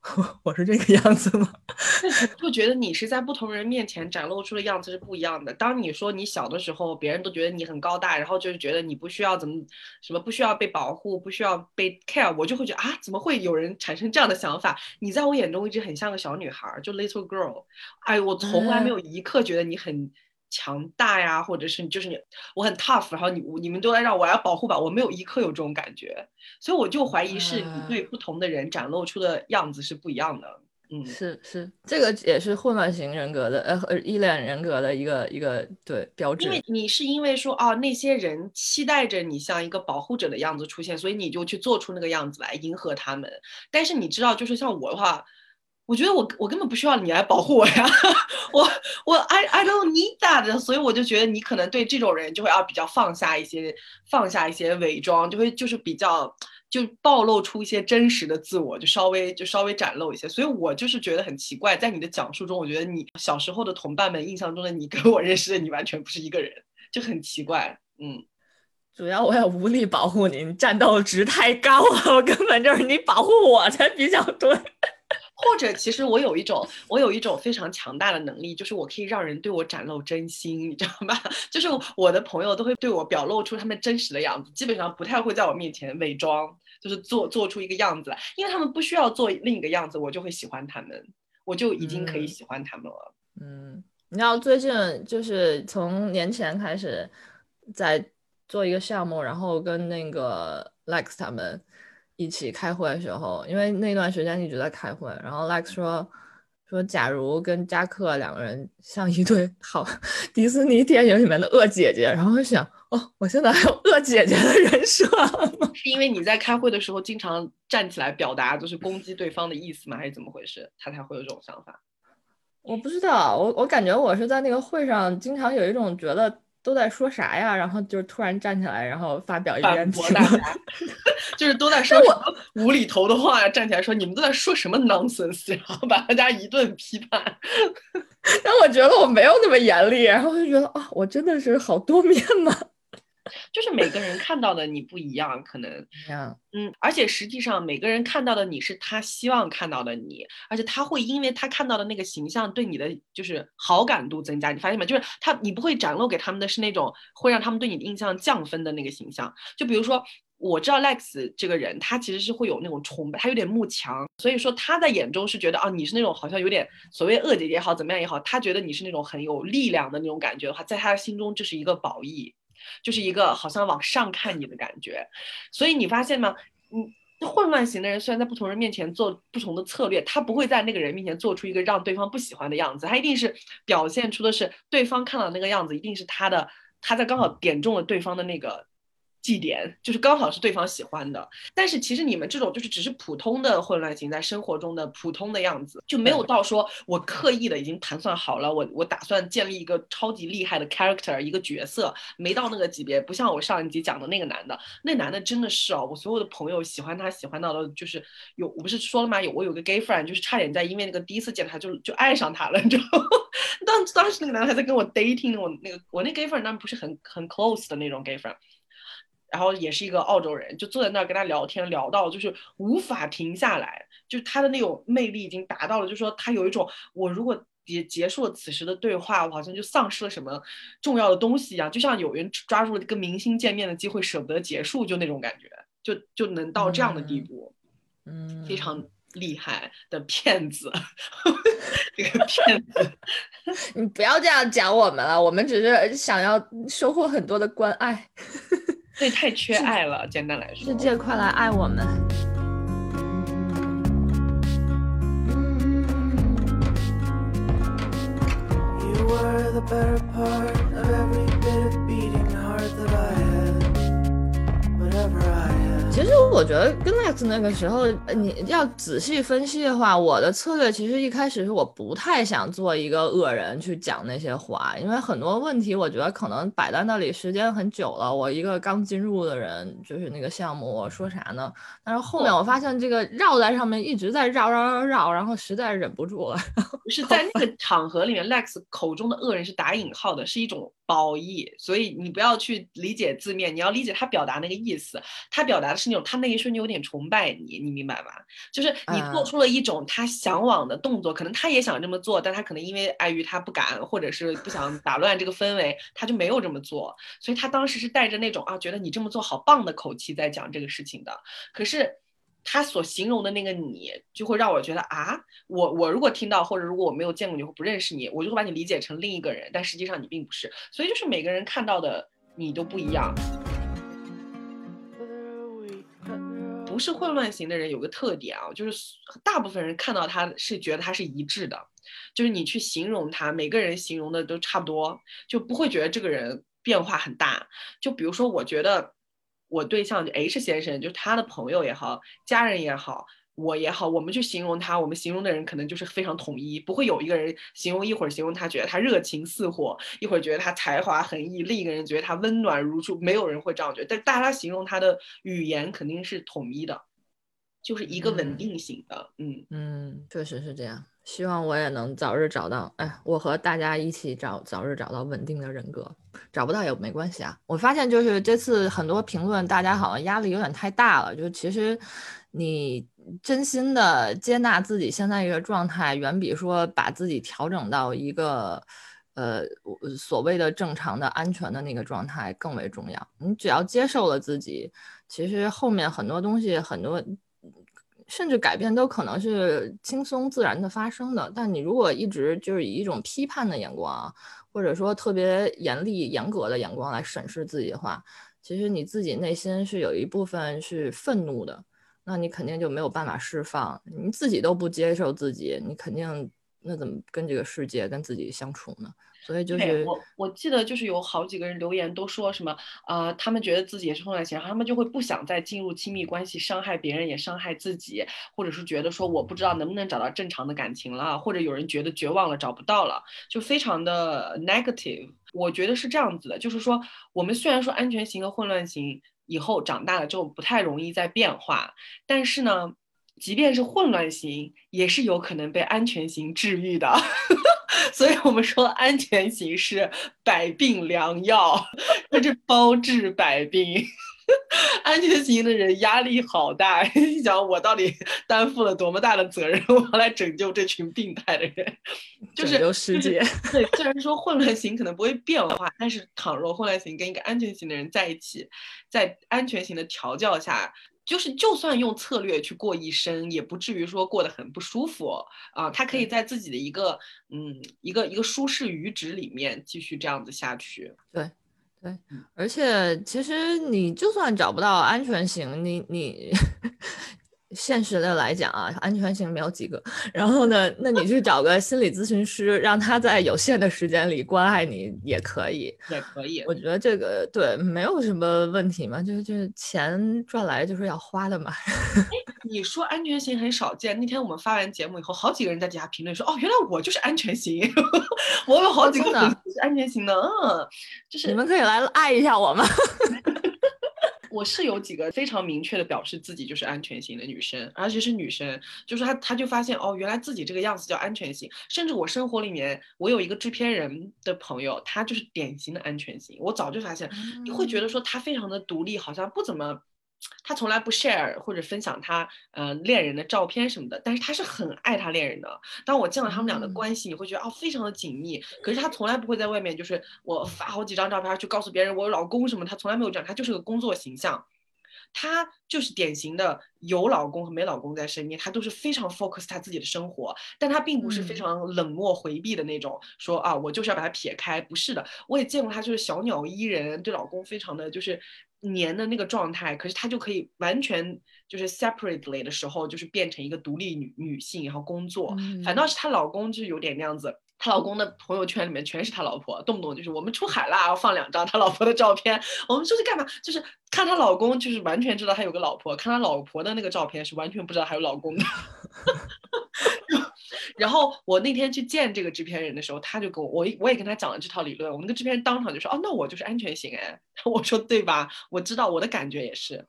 A: 我是这个样子吗？(laughs)
D: 就觉得你是在不同人面前展露出的样子是不一样的。当你说你小的时候，别人都觉得你很高大，然后就是觉得你不需要怎么什么，不需要被保护，不需要被 care，我就会觉得啊，怎么会有人产生这样的想法？你在我眼中一直很像个小女孩，就 little girl。哎，我从来没有一刻觉得你很。强大呀，或者是你就是你，我很 tough，然后你你们都在让我来保护吧，我没有一刻有这种感觉，所以我就怀疑是你对不同的人展露出的样子是不一样的。嗯，
A: 是是，这个也是混乱型人格的呃依恋人格的一个一个对标志。
D: 因为你是因为说啊，那些人期待着你像一个保护者的样子出现，所以你就去做出那个样子来迎合他们。但是你知道，就是像我的话。我觉得我我根本不需要你来保护我呀，(laughs) 我我 I I don't need that，所以我就觉得你可能对这种人就会要比较放下一些，放下一些伪装，就会就是比较就暴露出一些真实的自我，就稍微就稍微展露一些。所以我就是觉得很奇怪，在你的讲述中，我觉得你小时候的同伴们印象中的你 (laughs) 跟我认识的你完全不是一个人，就很奇怪。嗯，
A: 主要我也无力保护你，战斗值太高了，我根本就是你保护我才比较对。
D: 或者，其实我有一种，我有一种非常强大的能力，就是我可以让人对我展露真心，你知道吧？(laughs) 就是我的朋友都会对我表露出他们真实的样子，基本上不太会在我面前伪装，就是做做出一个样子来，因为他们不需要做另一个样子，我就会喜欢他们，我就已经可以喜欢他们了。
A: 嗯，你知道最近就是从年前开始在做一个项目，然后跟那个 Lex 他们。一起开会的时候，因为那段时间一直在开会，然后 Lex 说说，假如跟扎克两个人像一对好迪士尼电影里面的恶姐姐，然后我想，哦，我现在还有恶姐姐的人设吗？(laughs)
D: 是因为你在开会的时候经常站起来表达就是攻击对方的意思吗？还是怎么回事？他才会有这种想法？
A: 我不知道，我我感觉我是在那个会上经常有一种觉得。都在说啥呀？然后就突然站起来，然后发表一言
D: 驳大家 (laughs) (laughs) 就是都在说我无厘头的话呀！站起来说你们都在说什么 nonsense，然后把大家一顿批判。(laughs)
A: 但我觉得我没有那么严厉，然后就觉得啊，我真的是好多面嘛。
D: 就是每个人看到的你不一样，可能，
A: 样，
D: 嗯，而且实际上每个人看到的你是他希望看到的你，而且他会因为他看到的那个形象对你的就是好感度增加，你发现没？就是他你不会展露给他们的是那种会让他们对你的印象降分的那个形象，就比如说。我知道 Lex 这个人，他其实是会有那种崇拜，他有点慕强，所以说他在眼中是觉得啊，你是那种好像有点所谓恶姐姐也好，怎么样也好，他觉得你是那种很有力量的那种感觉的话，在他的心中这是一个褒义，就是一个好像往上看你的感觉。所以你发现吗？嗯，混乱型的人虽然在不同人面前做不同的策略，他不会在那个人面前做出一个让对方不喜欢的样子，他一定是表现出的是对方看到那个样子，一定是他的，他在刚好点中了对方的那个。祭点就是刚好是对方喜欢的，但是其实你们这种就是只是普通的混乱型，在生活中的普通的样子，就没有到说我刻意的已经盘算好了，我我打算建立一个超级厉害的 character 一个角色，没到那个级别，不像我上一集讲的那个男的，那男的真的是哦，我所有的朋友喜欢他喜欢到的，就是有我不是说了吗？有我有个 gay friend，就是差点在因为那个第一次见他就就爱上他了，你知道吗？(laughs) 当当时那个男的还在跟我 dating，我那个我那 gay friend 当然不是很很 close 的那种 gay friend。然后也是一个澳洲人，就坐在那儿跟他聊天，聊到就是无法停下来，就他的那种魅力已经达到了，就是说他有一种我如果结结束了此时的对话，我好像就丧失了什么重要的东西一样，就像有人抓住了跟明星见面的机会舍不得结束，就那种感觉，就就能到这样的地步，
A: 嗯，
D: 非常厉害的骗子，(laughs) 这个骗子，
A: 你不要这样讲我们了，我们只是想要收获很多的关爱。
D: 对，太缺爱了。简单来说，
A: 世界快来爱我们。其实我觉得跟 Lex 那个时候，你要仔细分析的话，我的策略其实一开始是我不太想做一个恶人去讲那些话，因为很多问题我觉得可能摆在那里时间很久了，我一个刚进入的人，就是那个项目，我说啥呢？但是后面我发现这个绕在上面一直在绕绕绕绕，然后实在忍不住了。
D: 是在那个场合里面，Lex 口中的恶人是打引号的，是一种。褒义，所以你不要去理解字面，你要理解他表达那个意思。他表达的是那种，他那一瞬间有点崇拜你，你明白吧？就是你做出了一种他向往的动作，可能他也想这么做，但他可能因为碍于他不敢，或者是不想打乱这个氛围，他就没有这么做。所以他当时是带着那种啊，觉得你这么做好棒的口气在讲这个事情的。可是。他所形容的那个你，就会让我觉得啊，我我如果听到，或者如果我没有见过你，或不认识你，我就会把你理解成另一个人，但实际上你并不是。所以就是每个人看到的你都不一样。不是混乱型的人有个特点啊，就是大部分人看到他是觉得他是一致的，就是你去形容他，每个人形容的都差不多，就不会觉得这个人变化很大。就比如说，我觉得。我对象就 H 先生，就是他的朋友也好，家人也好，我也好，我们去形容他，我们形容的人可能就是非常统一，不会有一个人形容一会儿形容他觉得他热情似火，一会儿觉得他才华横溢，另一个人觉得他温暖如初，没有人会这样觉得。但大家形容他的语言肯定是统一的，就是一个稳定型的。嗯
A: 嗯，确实是这样。希望我也能早日找到，哎，我和大家一起找，早日找到稳定的人格。找不到也没关系啊。我发现就是这次很多评论，大家好像压力有点太大了。就其实你真心的接纳自己现在一个状态，远比说把自己调整到一个呃所谓的正常的安全的那个状态更为重要。你只要接受了自己，其实后面很多东西很多。甚至改变都可能是轻松自然的发生的，但你如果一直就是以一种批判的眼光啊，或者说特别严厉严格的眼光来审视自己的话，其实你自己内心是有一部分是愤怒的，那你肯定就没有办法释放。你自己都不接受自己，你肯定那怎么跟这个世界、跟自己相处呢？所以就是
D: 我，我记得就是有好几个人留言都说什么啊，他们觉得自己也是混乱型，他们就会不想再进入亲密关系，伤害别人也伤害自己，或者是觉得说我不知道能不能找到正常的感情了，或者有人觉得绝望了找不到了，就非常的 negative。我觉得是这样子的，就是说我们虽然说安全型和混乱型以后长大了之后不太容易再变化，但是呢，即便是混乱型也是有可能被安全型治愈的。(laughs) 所以我们说安全型是百病良药，它是包治百病。安全型的人压力好大，(laughs) 你想我到底担负了多么大的责任，我要来拯救这群病态的人，就是
A: 拯救世界。
D: 对，虽然说混乱型可能不会变化，但是倘若混乱型跟一个安全型的人在一起，在安全型的调教下。就是就算用策略去过一生，也不至于说过得很不舒服啊。他可以在自己的一个嗯一个一个舒适阈值里面继续这样子下去。
A: 对，对，而且其实你就算找不到安全型，你你。现实的来讲啊，安全性没有几个。然后呢，那你去找个心理咨询师，让他在有限的时间里关爱你也可以，
D: 也可以。
A: 我觉得这个对没有什么问题嘛，就是就是钱赚来就是要花的嘛。(laughs)
D: 你说安全型很少见，那天我们发完节目以后，好几个人在底下评论说，哦，原来我就是安全型，(laughs) 我有好几个粉丝是安全型的，嗯，就是
A: 你们可以来爱一下我吗？(laughs)
D: 我是有几个非常明确的表示自己就是安全型的女生，而且是女生，就是她，她就发现哦，原来自己这个样子叫安全型。甚至我生活里面，我有一个制片人的朋友，他就是典型的安全型。我早就发现，你会觉得说他非常的独立，好像不怎么。他从来不 share 或者分享他呃恋人的照片什么的，但是他是很爱他恋人的。当我见到他们俩的关系，你会觉得哦非常的紧密。可是他从来不会在外面就是我发好几张照片去告诉别人我有老公什么，他从来没有这样，他就是个工作形象。他就是典型的有老公和没老公在身边，他都是非常 focus 他自己的生活，但他并不是非常冷漠回避的那种，说啊我就是要把他撇开，不是的。我也见过他就是小鸟依人，对老公非常的就是。黏的那个状态，可是她就可以完全就是 separately 的时候，就是变成一个独立女女性，然后工作。反倒是她老公就是有点那样子，她老公的朋友圈里面全是他老婆，动不动就是我们出海啦，放两张他老婆的照片。我们出去干嘛？就是看她老公，就是完全知道他有个老婆；看她老婆的那个照片，是完全不知道还有老公的。(laughs) 然后我那天去见这个制片人的时候，他就跟我，我我也跟他讲了这套理论。我们那个制片人当场就说：“哦，那我就是安全型哎。(laughs) ”我说：“对吧？我知道，我的感觉也是，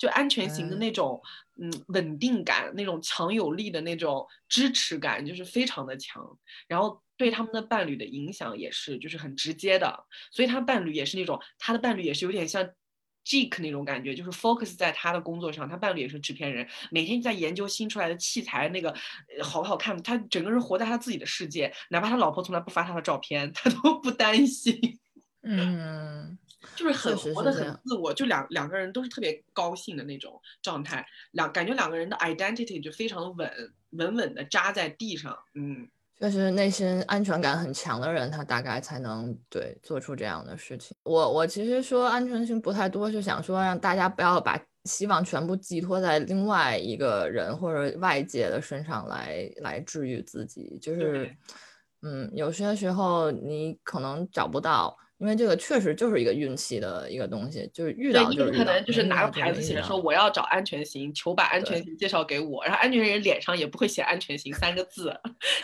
D: 就安全型的那种，嗯，稳定感，那种强有力的那种支持感，就是非常的强。然后对他们的伴侣的影响也是，就是很直接的。所以他伴侣也是那种，他的伴侣也是有点像。Jake 那种感觉，就是 focus 在他的工作上，他伴侣也是制片人，每天在研究新出来的器材，那个好不好看？他整个人活在他自己的世界，哪怕他老婆从来不发他的照片，他都不担心。
A: 嗯，(laughs)
D: 就是很活得很自我，就两两个人都是特别高兴的那种状态，两感觉两个人的 identity 就非常的稳，稳稳的扎在地上。嗯。
A: 就是内心安全感很强的人，他大概才能对做出这样的事情。我我其实说安全性不太多，是想说让大家不要把希望全部寄托在另外一个人或者外界的身上来来治愈自己。就是，嗯，有些时候你可能找不到。因为这个确实就是一个运气的一个东西，就是遇到就
D: 是可能就是拿个牌子写着说我要找安全型，求把安全型介绍给我，然后安全人脸上也不会写安全型三个字，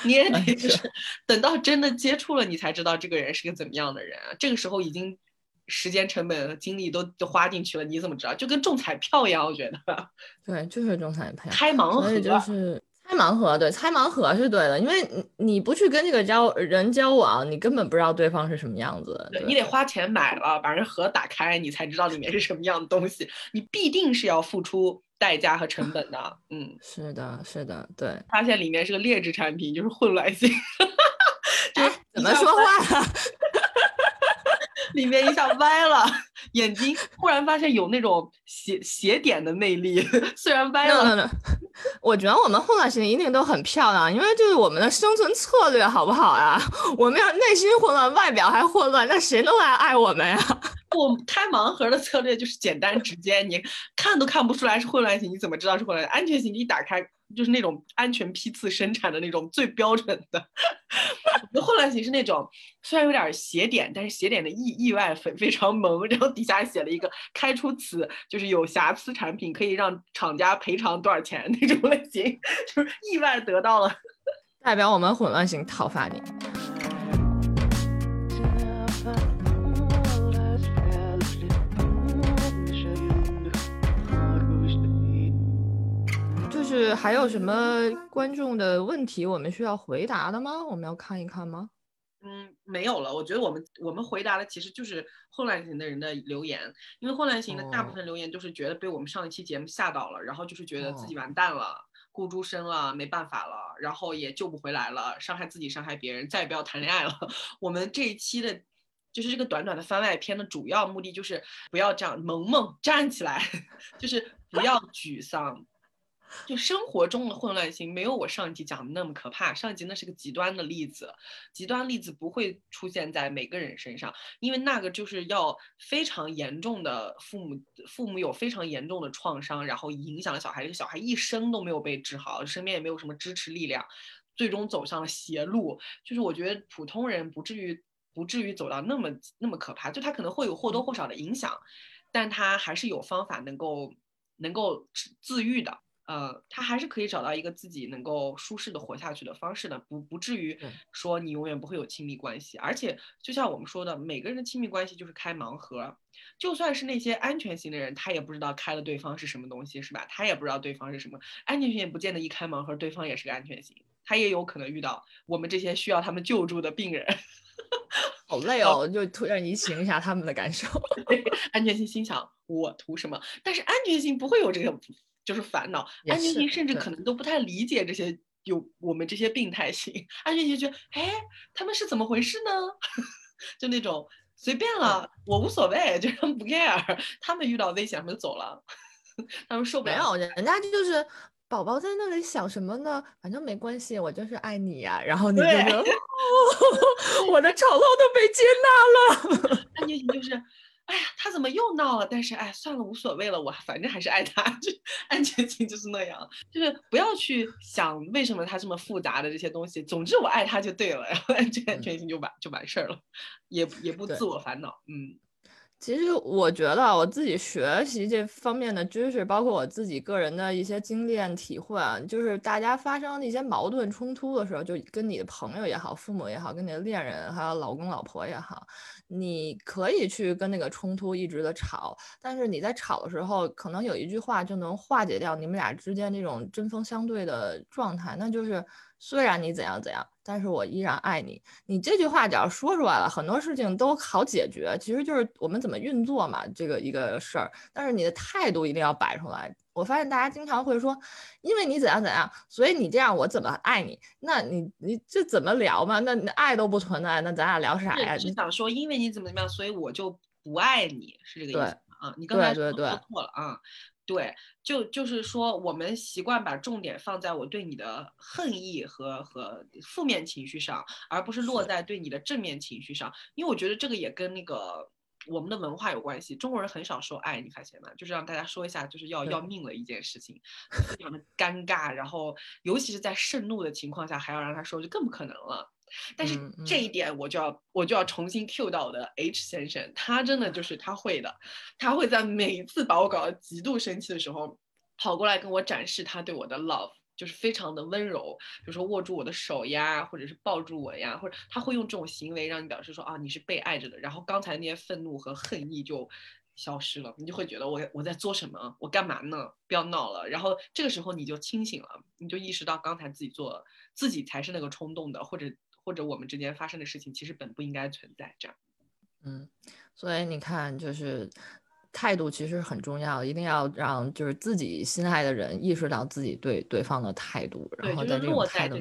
D: 你也得就是等到真的接触了，你才知道这个人是个怎么样的人。这个时候已经时间成本和精力都都花进去了，你怎么知道？就跟中彩票一样，我觉得。(laughs)
A: 对，就是中彩票，
D: 开盲
A: 盒就是。猜盲盒，对，猜盲盒是对的，因为你你不去跟这个交人交往，你根本不知道对方是什么样子。
D: 对你得花钱买了，把人盒打开，你才知道里面是什么样的东西。你必定是要付出代价和成本的。嗯，
A: 是的，是的，对。
D: 发现里面是个劣质产品，就是混乱性。(laughs)
A: 哎，怎么说话？(laughs)
D: 里面一下歪了，(laughs) 眼睛忽然发现有那种斜斜点的魅力，虽然歪了。
A: 我觉得我们混乱型一定都很漂亮，因为就是我们的生存策略好不好呀？我们要内心混乱，外表还混乱，那谁能来爱我们呀？(laughs)
D: 我开盲盒的策略就是简单直接，你看都看不出来是混乱型，你怎么知道是混乱？安全型一打开。就是那种安全批次生产的那种最标准的，混乱型是那种虽然有点斜点，但是斜点的意意外非非常萌，(laughs) 然后底下写了一个开出此，就是有瑕疵产品可以让厂家赔偿多少钱那种类型，(laughs) 就是意外得到了，
A: 代表我们混乱型讨伐你。是还有什么观众的问题我们需要回答的吗？我们要看一看吗？
D: 嗯，没有了。我觉得我们我们回答的其实就是混乱型的人的留言，因为混乱型的大部分留言都是觉得被我们上一期节目吓到了，然后就是觉得自己完蛋了，孤注身了，没办法了，然后也救不回来了，伤害自己，伤害别人，再也不要谈恋爱了。(laughs) 我们这一期的，就是这个短短的番外篇的主要目的就是不要这样，萌萌站起来，(laughs) 就是不要沮丧。就生活中的混乱性没有我上一集讲的那么可怕，上一集那是个极端的例子，极端例子不会出现在每个人身上，因为那个就是要非常严重的父母，父母有非常严重的创伤，然后影响了小孩，这个小孩一生都没有被治好，身边也没有什么支持力量，最终走上了邪路。就是我觉得普通人不至于不至于走到那么那么可怕，就他可能会有或多或少的影响，但他还是有方法能够能够自愈的。呃，他还是可以找到一个自己能够舒适的活下去的方式的，不不至于说你永远不会有亲密关系。而且就像我们说的，每个人的亲密关系就是开盲盒，就算是那些安全型的人，他也不知道开了对方是什么东西，是吧？他也不知道对方是什么安全型，也不见得一开盲盒对方也是个安全型，他也有可能遇到我们这些需要他们救助的病人。(laughs)
A: 好累哦，就突然移情一下他们的感受。(laughs)
D: 安全性心想我图什么？但是安全性不会有这个。就是烦恼，安全性甚至可能都不太理解这些有我们这些病态型，安全性觉得，哎，他们是怎么回事呢？(laughs) 就那种随便了，我无所谓，就他们 (laughs) 不 care，他们遇到危险他们就走了，(laughs) 他们受不了。
A: 没有，人家就是宝宝在那里想什么呢？反正没关系，我就是爱你呀。然后你就说，我的丑陋都被接纳
D: 了。安全性就是。哎呀，他怎么又闹了？但是哎，算了，无所谓了，我反正还是爱他。(laughs) 就安全性就是那样，就是不要去想为什么他这么复杂的这些东西。总之我爱他就对了，然后安全性就完就完事儿了，也也不自我烦恼。嗯。
A: 其实我觉得我自己学习这方面的知识，包括我自己个人的一些经验体会啊，就是大家发生的一些矛盾冲突的时候，就跟你的朋友也好，父母也好，跟你的恋人还有老公老婆也好，你可以去跟那个冲突一直的吵，但是你在吵的时候，可能有一句话就能化解掉你们俩之间这种针锋相对的状态，那就是虽然你怎样怎样。但是我依然爱你。你这句话只要说出来了，很多事情都好解决。其实就是我们怎么运作嘛，这个一个事儿。但是你的态度一定要摆出来。我发现大家经常会说，因为你怎样怎样，所以你这样，我怎么爱你？那你你这怎么聊嘛？那爱都不存在，那咱俩聊啥呀？
D: 你想说，因为你怎么怎么样，所以我就不爱你，是这个意思啊？你刚才说错了啊。对，就就是说，我们习惯把重点放在我对你的恨意和和负面情绪上，而不是落在对你的正面情绪上。因为我觉得这个也跟那个我们的文化有关系。中国人很少说爱，你发现吗？就是让大家说一下，就是要要命了一件事情，非常的尴尬。然后，尤其是在盛怒的情况下，还要让他说，就更不可能了。但是这一点我就要我就要重新 Q 到我的 H 先生，他真的就是他会的，他会在每一次把我搞得极度生气的时候，跑过来跟我展示他对我的 love，就是非常的温柔，比如说握住我的手呀，或者是抱住我呀，或者他会用这种行为让你表示说啊你是被爱着的，然后刚才那些愤怒和恨意就消失了，你就会觉得我我在做什么，我干嘛呢？不要闹了，然后这个时候你就清醒了，你就意识到刚才自己做自己才是那个冲动的，或者。或者我们之间发生的事情，其实本不应该存在这样。
A: 嗯，所以你看，就是态度其实很重要，一定要让就是自己心爱的人意识到自己对对方的态度，然后在这个态度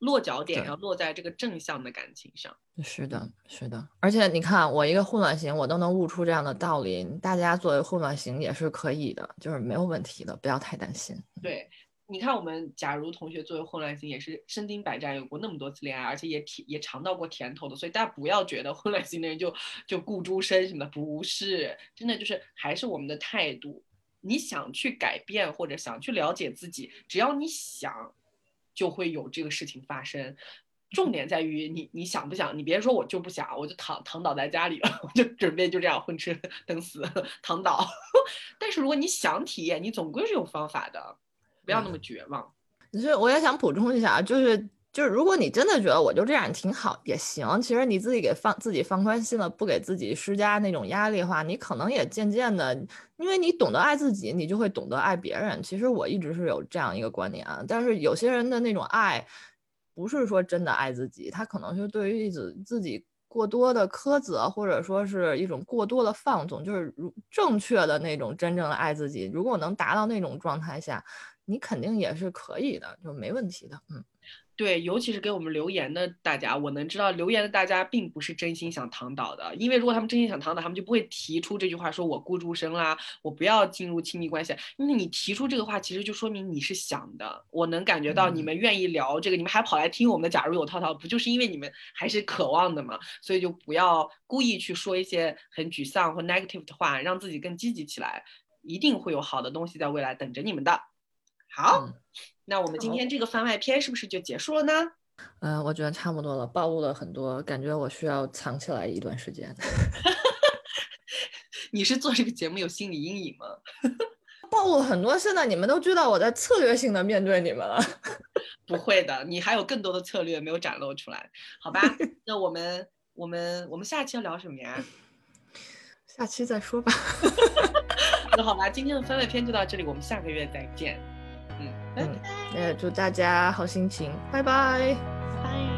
D: 落脚点要落在这个正向的感情上。
A: 是的，是的。而且你看，我一个混乱型，我都能悟出这样的道理。大家作为混乱型也是可以的，就是没有问题的，不要太担心。
D: 对。你看，我们假如同学作为混乱型，也是身经百战，有过那么多次恋爱，而且也体也尝到过甜头的，所以大家不要觉得混乱型的人就就顾诸身什么，不是，真的就是还是我们的态度。你想去改变或者想去了解自己，只要你想，就会有这个事情发生。重点在于你你想不想？你别说我就不想，我就躺躺倒在家里了，我就准备就这样混吃等死 (laughs) 躺倒。(laughs) 但是如果你想体验，你总归是有方法的。不要那么绝望。
A: 所以我也想补充一下啊，就是就是如果你真的觉得我就这样挺好也行，其实你自己给放自己放宽心了，不给自己施加那种压力的话，你可能也渐渐的，因为你懂得爱自己，你就会懂得爱别人。其实我一直是有这样一个观点啊，但是有些人的那种爱，不是说真的爱自己，他可能是对于自自己过多的苛责，或者说是一种过多的放纵，就是如正确的那种真正的爱自己，如果能达到那种状态下，你肯定也是可以的，就没问题的，嗯。
D: 对，尤其是给我们留言的大家，我能知道留言的大家并不是真心想躺倒的，因为如果他们真心想躺倒，他们就不会提出这句话，说我孤注生啦，我不要进入亲密关系。因为你提出这个话，其实就说明你是想的，我能感觉到你们愿意聊这个，你们还跑来听我们的。假如有套套，不就是因为你们还是渴望的嘛？所以就不要故意去说一些很沮丧或 negative 的话，让自己更积极起来，一定会有好的东西在未来等着你们的。好。那我们今天这个番外篇是不是就结束了呢？
A: 嗯，我觉得差不多了，暴露了很多，感觉我需要藏起来一段时间。(laughs)
D: 你是做这个节目有心理阴影吗？(laughs)
A: 暴露很多，现在你们都知道我在策略性的面对你们了。(laughs)
D: 不会的，你还有更多的策略没有展露出来，好吧？那我们我们我们下期要聊什么呀？
A: 下期再说吧。
D: 那好吧，今天的番外篇就到这里，我们下个月再见。
A: 嗯，那祝大家好心情拜拜。拜。